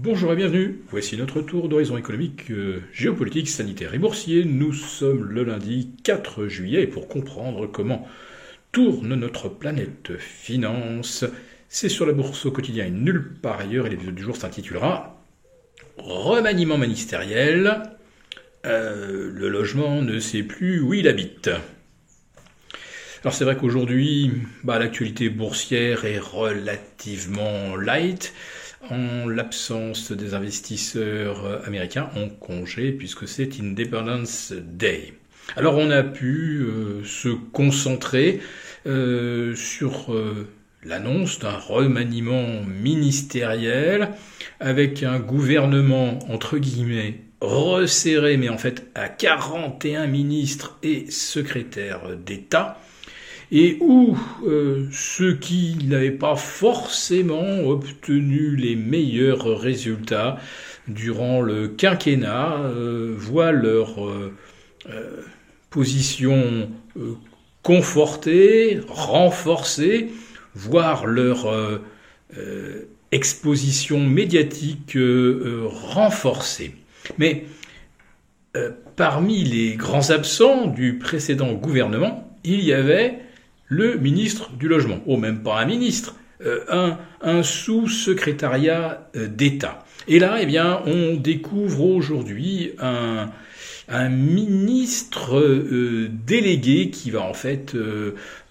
Bonjour et bienvenue. Voici notre tour d'horizon économique, euh, géopolitique, sanitaire et boursier. Nous sommes le lundi 4 juillet et pour comprendre comment tourne notre planète finance, c'est sur la bourse au quotidien et nulle part ailleurs. Et l'épisode du jour s'intitulera Remaniement ministériel. Euh, le logement ne sait plus où il habite. Alors c'est vrai qu'aujourd'hui, bah, l'actualité boursière est relativement light en l'absence des investisseurs américains en congé puisque c'est Independence Day. Alors on a pu euh, se concentrer euh, sur euh, l'annonce d'un remaniement ministériel avec un gouvernement entre guillemets resserré mais en fait à 41 ministres et secrétaires d'État et où euh, ceux qui n'avaient pas forcément obtenu les meilleurs résultats durant le quinquennat euh, voient leur euh, position confortée, renforcée, voire leur exposition médiatique renforcée. Mais parmi les grands absents du précédent gouvernement, il y avait le ministre du Logement, ou oh, même pas un ministre, euh, un, sous-secrétariat euh, d'État. Et là, eh bien, on découvre aujourd'hui un, un ministre euh, délégué qui va en fait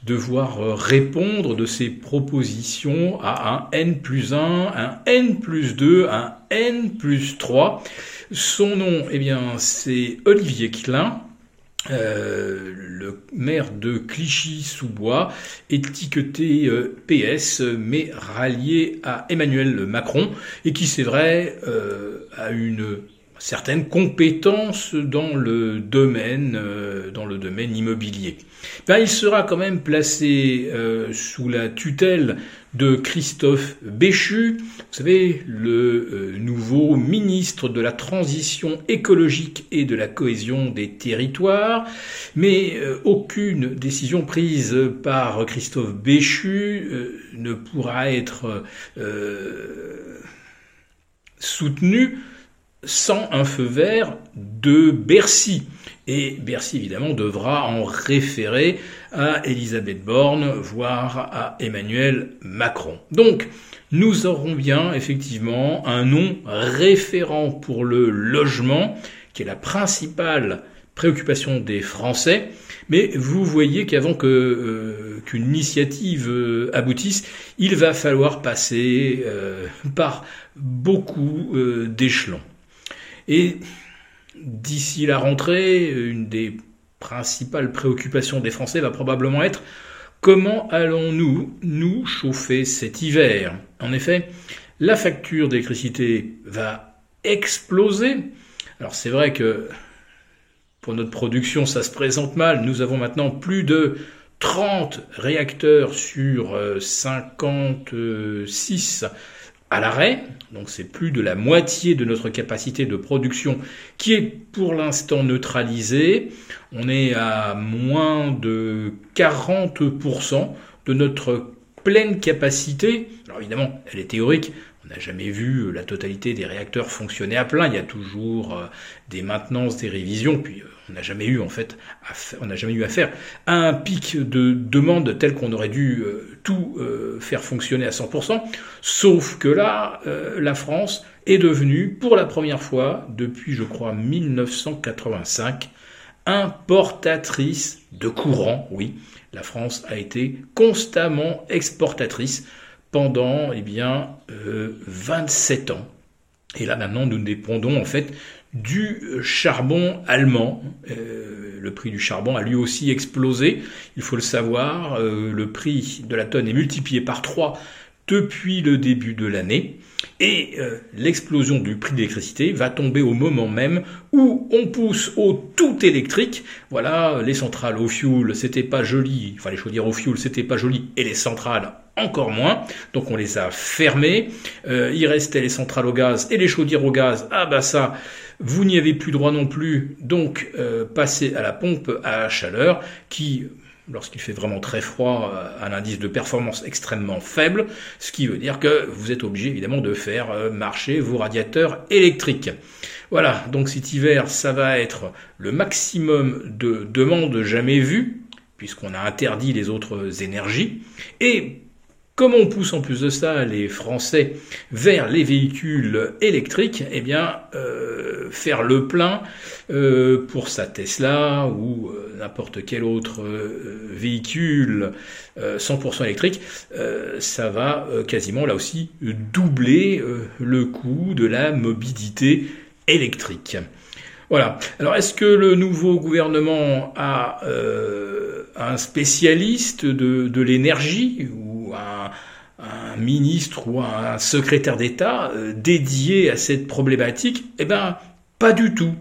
devoir répondre de ses propositions à un N plus 1, un N plus 2, un N plus 3. Son nom, eh bien, c'est Olivier Klein. Euh, le maire de Clichy-sous-Bois, étiqueté euh, PS, mais rallié à Emmanuel Macron, et qui, c'est vrai, euh, a une certaines compétences dans le domaine, euh, dans le domaine immobilier. Ben, il sera quand même placé euh, sous la tutelle de Christophe Béchu, vous savez, le euh, nouveau ministre de la transition écologique et de la cohésion des territoires, mais aucune décision prise par Christophe Béchu ne pourra être soutenue sans un feu vert de Bercy. Et Bercy, évidemment, devra en référer à Elisabeth Borne, voire à Emmanuel Macron. Donc, nous aurons bien, effectivement, un nom référent pour le logement, qui est la principale préoccupation des Français. Mais vous voyez qu'avant euh, qu'une initiative euh, aboutisse, il va falloir passer euh, par beaucoup d'échelons. Et d'ici la rentrée, une des principales préoccupations des Français va probablement être comment allons-nous nous chauffer cet hiver? En effet, la facture d'électricité va exploser. Alors c'est vrai que pour notre production, ça se présente mal. Nous avons maintenant plus de 30 réacteurs sur 56 à l'arrêt, donc c'est plus de la moitié de notre capacité de production qui est pour l'instant neutralisée. On est à moins de 40% de notre pleine capacité. Alors évidemment, elle est théorique, on n'a jamais vu la totalité des réacteurs fonctionner à plein. Il y a toujours euh, des maintenances, des révisions. Puis euh, on n'a jamais eu en fait, on n'a jamais eu à faire un pic de demande tel qu'on aurait dû euh, tout faire fonctionner à 100%. Sauf que là, la France est devenue, pour la première fois depuis, je crois, 1985, importatrice de courant. Oui, la France a été constamment exportatrice pendant eh bien, 27 euh, ans. Et là maintenant, nous dépendons en fait du charbon allemand. Euh, le prix du charbon a lui aussi explosé, il faut le savoir. Euh, le prix de la tonne est multiplié par 3 depuis le début de l'année. Et l'explosion du prix de l'électricité va tomber au moment même où on pousse au tout électrique. Voilà, les centrales au fioul, c'était pas joli. Enfin, les chaudières au fioul, c'était pas joli. Et les centrales encore moins. Donc on les a fermés. Euh, il restait les centrales au gaz et les chaudières au gaz. Ah bah ça, vous n'y avez plus droit non plus. Donc euh, passez à la pompe à chaleur qui lorsqu'il fait vraiment très froid, un indice de performance extrêmement faible, ce qui veut dire que vous êtes obligé évidemment de faire marcher vos radiateurs électriques. Voilà, donc cet hiver, ça va être le maximum de demandes jamais vues, puisqu'on a interdit les autres énergies. Et comme on pousse en plus de ça les Français vers les véhicules électriques, eh bien, euh, faire le plein euh, pour sa Tesla ou euh, n'importe quel autre véhicule 100% électrique, ça va quasiment là aussi doubler le coût de la mobilité électrique. Voilà. Alors, est-ce que le nouveau gouvernement a un spécialiste de, l'énergie un, ministre ou un secrétaire d'État euh, dédié à cette problématique Eh bien, pas du tout.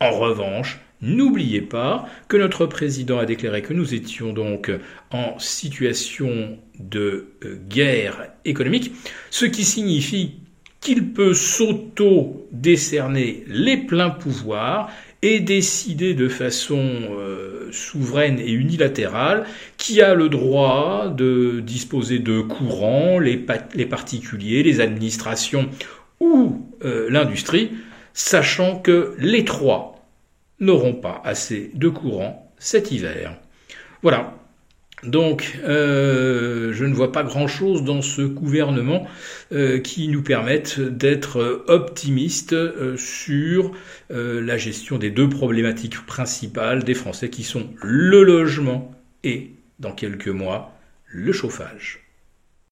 En revanche, N'oubliez pas que notre président a déclaré que nous étions donc en situation de euh, guerre économique, ce qui signifie qu'il peut s'auto-décerner les pleins pouvoirs et décider de façon euh, souveraine et unilatérale qui a le droit de disposer de courants, les, particuliers, les administrations ou euh, l'industrie, sachant que les trois n'auront pas assez de courant cet hiver. Voilà, donc, euh, je ne vois pas grand-chose dans ce gouvernement euh, qui nous permette d'être optimistes euh, sur la gestion des deux problématiques principales des Français qui sont le logement et, dans quelques mois, le chauffage.